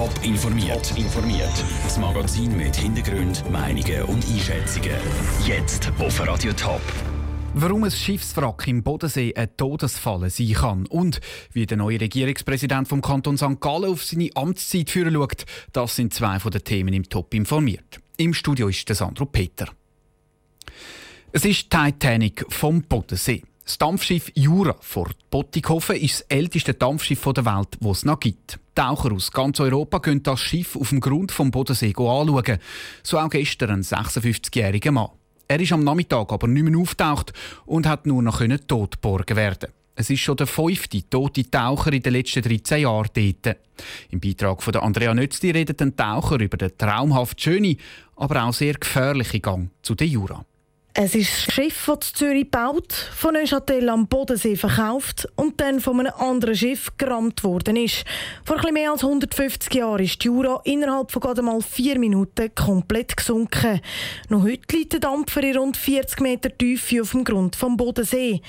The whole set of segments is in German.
Top informiert. informiert. Das Magazin mit Hintergrund, Meinungen und Einschätzungen. Jetzt auf Radio Top. Warum ein Schiffswrack im Bodensee ein Todesfall sein kann und wie der neue Regierungspräsident vom Kanton St. Gallen auf seine Amtszeit führen schaut, das sind zwei von den Themen im Top informiert. Im Studio ist der Sandro Peter. Es ist Titanic vom Bodensee. Das Dampfschiff Jura vor Bottighofen ist das älteste Dampfschiff der Welt, das es noch gibt. Taucher aus ganz Europa können das Schiff auf dem Grund vom Bodensee anschauen. So auch gestern ein 56-jähriger Mann. Er ist am Nachmittag aber nicht mehr auftaucht und hat nur noch tot geborgen werden. Es ist schon der fünfte tote Taucher in den letzten 13 Jahren dort. Im Beitrag von Andrea Nötzli redet ein Taucher über den traumhaft schönen, aber auch sehr gefährlichen Gang zu den Jura. Es ist ein Schiff, das Zürich baut, von Neuchâtel am Bodensee verkauft und dann von einem anderen Schiff gerammt worden ist. Vor etwas mehr als 150 Jahren ist die Jura innerhalb von gerade mal vier Minuten komplett gesunken. Noch heute liegt der Dampfer in rund 40 Meter Tiefe auf dem Grund vom Bodensee.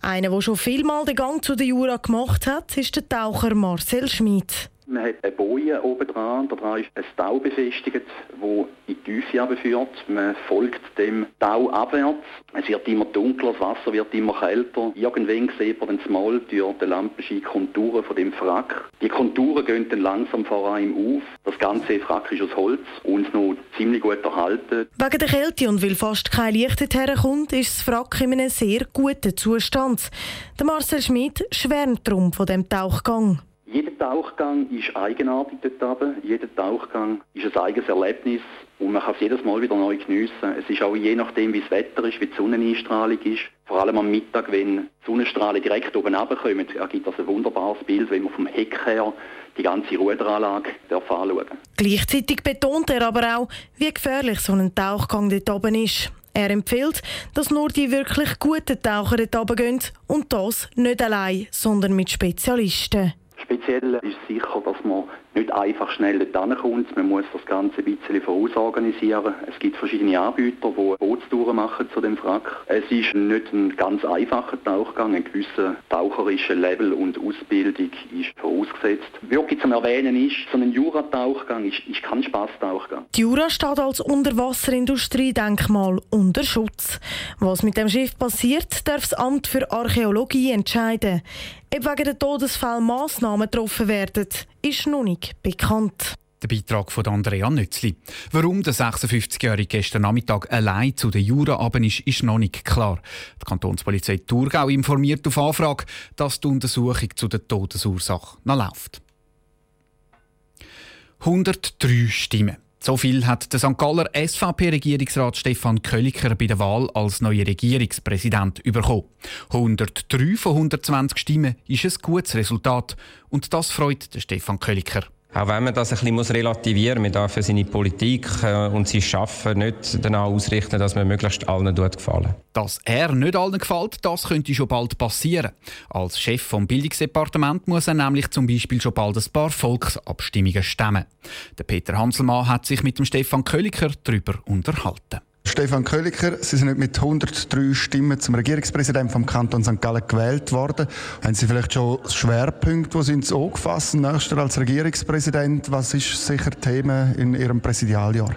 Einer, der schon vielmal den Gang zu der Jura gemacht hat, ist der Taucher Marcel Schmid. Man hat eine Boje oben dran, da dran ist ein Tau befestigt, wo in die Tiefe führt. Man folgt dem Tau abwärts. Es wird immer dunkler, das Wasser wird immer kälter. Irgendwann sieht man dann mal durch den Lampenschein Konturen von dem Frack. Die Konturen gehen dann langsam vor ihm auf. Das ganze Frack ist aus Holz und noch ziemlich gut erhalten. Wegen der Kälte und weil fast kein Licht herkommt, ist das Frack in einem sehr guten Zustand. Der Marcel Schmidt schwärmt darum von dem Tauchgang. Jeder Tauchgang ist eigenartig dort oben. Jeder Tauchgang ist ein eigenes Erlebnis und man kann es jedes Mal wieder neu geniessen. Es ist auch je nachdem, wie das Wetter ist, wie die Sonneneinstrahlung ist. Vor allem am Mittag, wenn die Sonnenstrahlen direkt oben runterkommen, ergibt das ein wunderbares Bild, wenn man vom Heck her die ganze Ruderanlage anschauen darf. Gleichzeitig betont er aber auch, wie gefährlich so ein Tauchgang dort oben ist. Er empfiehlt, dass nur die wirklich guten Taucher dort oben gehen und das nicht allein, sondern mit Spezialisten. Speziell ist sicher, dass man nicht einfach schnell dort kommt. Man muss das Ganze ein bisschen vorausorganisieren. Es gibt verschiedene Anbieter, die Bootstouren machen zu dem Wrack. Es ist nicht ein ganz einfacher Tauchgang. Ein gewisser taucherischer Level und Ausbildung ist vorausgesetzt. Wirklich zu erwähnen ist, so ein Jura-Tauchgang ist, ist kein Spaß-Tauchgang. Die Jura steht als Unterwasserindustriedenkmal unter Schutz. Was mit dem Schiff passiert, darf das Amt für Archäologie entscheiden. Ob wegen der Todesfall Massnahmen getroffen werden, ist noch nicht bekannt. Der Beitrag von Andrea Nützli. Warum der 56-Jährige gestern Nachmittag allein zu den Jura runter ist, ist noch nicht klar. Die Kantonspolizei Thurgau informiert auf Anfrage, dass die Untersuchung zu der Todesursache noch läuft. 103 Stimmen. So viel hat der St. Galler SVP-Regierungsrat Stefan Kölliker bei der Wahl als neuer Regierungspräsident bekommen. 103 von 120 Stimmen ist ein gutes Resultat und das freut Stefan Kölliker. Auch wenn man das ein bisschen relativieren muss, man darf für seine Politik äh, und sein Schaffen nicht danach ausrichten, dass man möglichst allen gefallen. Dass er nicht allen gefällt, das könnte schon bald passieren. Als Chef vom Bildungsdepartement muss er nämlich zum Beispiel schon bald ein paar Volksabstimmungen stemmen. Der Peter Hanselmann hat sich mit dem Stefan Kölliker darüber unterhalten. Stefan Köliker, Sie sind mit 103 Stimmen zum Regierungspräsidenten vom Kanton St. Gallen gewählt worden. Haben Sie vielleicht schon Schwerpunkte, die Sie ins Auge fassen, nächster als Regierungspräsident? Was ist sicher Thema in Ihrem Präsidialjahr?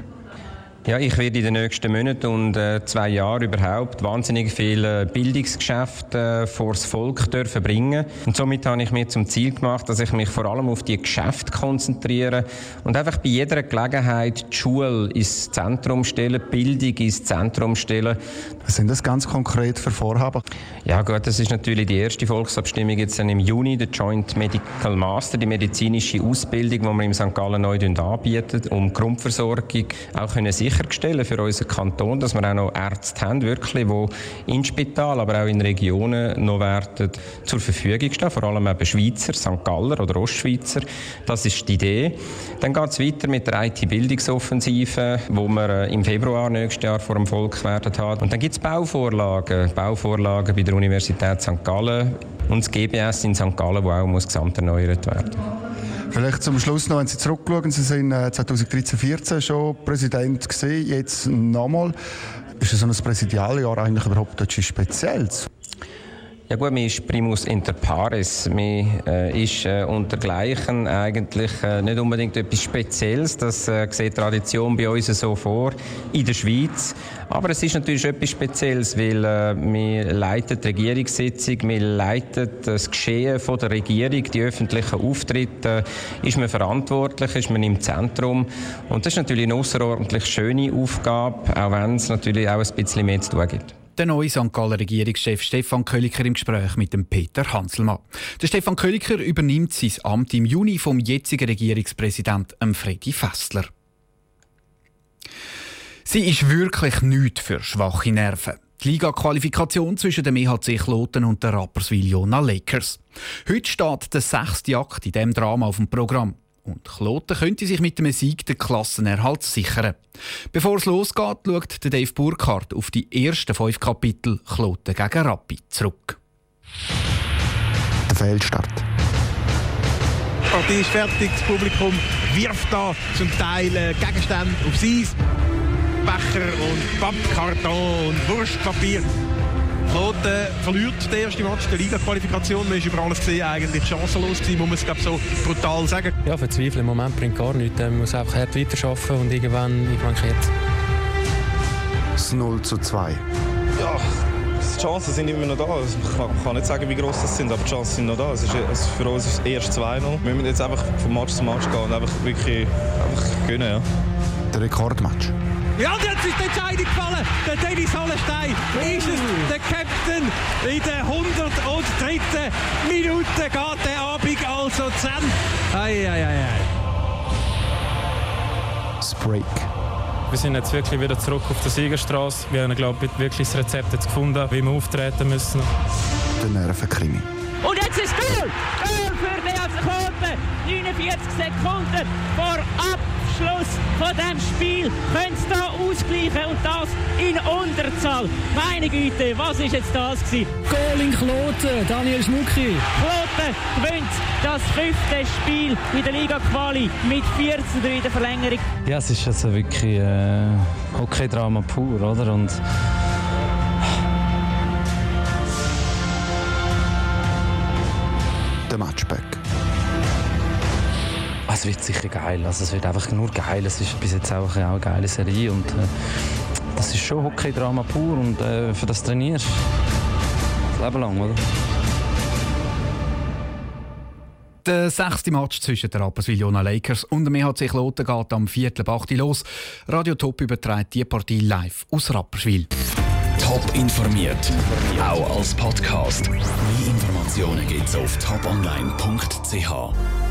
Ja, ich werde in den nächsten Monaten und äh, zwei Jahren überhaupt wahnsinnig viele Bildungsgeschäfte äh, vors Volk dürfen bringen. Und somit habe ich mir zum Ziel gemacht, dass ich mich vor allem auf die Geschäfte konzentriere und einfach bei jeder Gelegenheit die Schule ins Zentrum stellen, Bildung ins Zentrum stellen. Was sind das ganz konkret für Vorhaben? Ja gut, das ist natürlich die erste Volksabstimmung jetzt dann im Juni, der Joint Medical Master, die medizinische Ausbildung, die wir im St. Gallen neu anbieten, um Grundversorgung auch können sicher sicherstellen für unseren Kanton, dass wir auch noch Ärzte haben, wirklich, die in Spital, aber auch in Regionen noch werden zur Verfügung stehen, vor allem eben Schweizer, St. Galler oder Ostschweizer. Das ist die Idee. Dann geht es weiter mit der IT-Bildungsoffensive, wo wir äh, im Februar nächstes Jahr vor dem Volk werden haben. Und dann gibt es Bauvorlagen, Bauvorlagen bei der Universität St. Gallen und das GBS in St. Gallen, wo auch muss gesamterneuert werden muss. Vielleicht zum Schluss noch, wenn Sie zurückschauen, Sie sind 2013-14 äh, schon Präsident gewesen, jetzt nochmal. Ist so ein Präsidialjahr eigentlich überhaupt etwas Spezielles? Ja gut, man ist primus inter pares. Man äh, ist äh, untergleichen eigentlich äh, nicht unbedingt etwas Spezielles. Das äh, sieht Tradition bei uns so vor in der Schweiz. Aber es ist natürlich etwas Spezielles, weil äh, wir leiten die Regierungssitzung, wir leiten das Geschehen von der Regierung, die öffentlichen Auftritte, ist man verantwortlich, ist man im Zentrum. Und das ist natürlich eine außerordentlich schöne Aufgabe, auch wenn es natürlich auch ein bisschen mehr zu tun gibt der neue St. Galler Regierungschef Stefan Kölliker im Gespräch mit dem Peter Hanselmann. Der Stefan Kölliker übernimmt sein Amt im Juni vom jetzigen Regierungspräsidenten Freddy Fessler. Sie ist wirklich nichts für schwache Nerven. Die Liga-Qualifikation zwischen dem EHC Kloten und der Rapperswil Jona Lakers. Heute steht der sechste Akt in diesem Drama auf dem Programm. Und Kloten könnte sich mit dem Sieg den Klassenerhalt sichern. Bevor es losgeht, schaut Dave Burkhardt auf die ersten fünf Kapitel Kloten gegen Rappi zurück. Der Fehlstart. Die Partie ist fertig, das Publikum wirft da zum Teil äh, Gegenstände aufs Eis. Becher und Pappkarton und Wurstpapier. Kloten verliert den ersten Match der Liga-Qualifikation. Man ist über alles gesehen eigentlich chancenlos gewesen, muss man es glaub, so brutal sagen. Ja, verzweifeln im Moment bringt gar nichts. Man muss einfach hart weiterarbeiten und irgendwann, irgendwann geht es. 0 zu 2. Ja, die Chancen sind immer noch da. Ich kann nicht sagen, wie groß das sind, aber die Chancen sind noch da. Es ist, es für uns ist es erst 2-0. Wir müssen jetzt einfach vom Match zu Match gehen und einfach wirklich einfach gönnen. Ja. Der Rekordmatch. Ja, und jetzt ist die Entscheidung gefallen. Der Dennis Hollenstein ist es, der Captain. In der 103. Minute geht der Abend also zu Ende. Ei, ei, ei, ei. Das Break. Wir sind jetzt wirklich wieder zurück auf der Siegerstraße. Wir haben, glaube ich, wirklich das Rezept jetzt gefunden, wie wir auftreten müssen. Der Nervenkrimi. Und jetzt ist Goal! Goal für den Quote! 49 Sekunden vor Abschluss von dem Spiel können sie da ausgleichen und das in Unterzahl. Meine Güte, was ist jetzt das gewesen? Goal in Kloten, Daniel Schmucki. Kloten gewinnt das fünfte Spiel in der Liga Quali mit 14 in der Verlängerung. Ja, es ist also wirklich äh, Hockey-Drama pur, oder? Und der Matchback. Es wird sicher geil. Also es wird einfach nur geil. Es ist bis jetzt auch eine geile Serie und äh, das ist schon Hockey-Drama pur und äh, für das trainierst das Leben lang, oder? Der sechste Match zwischen der Rapperswil Jona Lakers und dem EHC Kloten geht am Viertel los. Radio Top überträgt die Partie live aus Rapperswil. Top informiert, auch als Podcast. Mehr Informationen gibt's auf toponline.ch.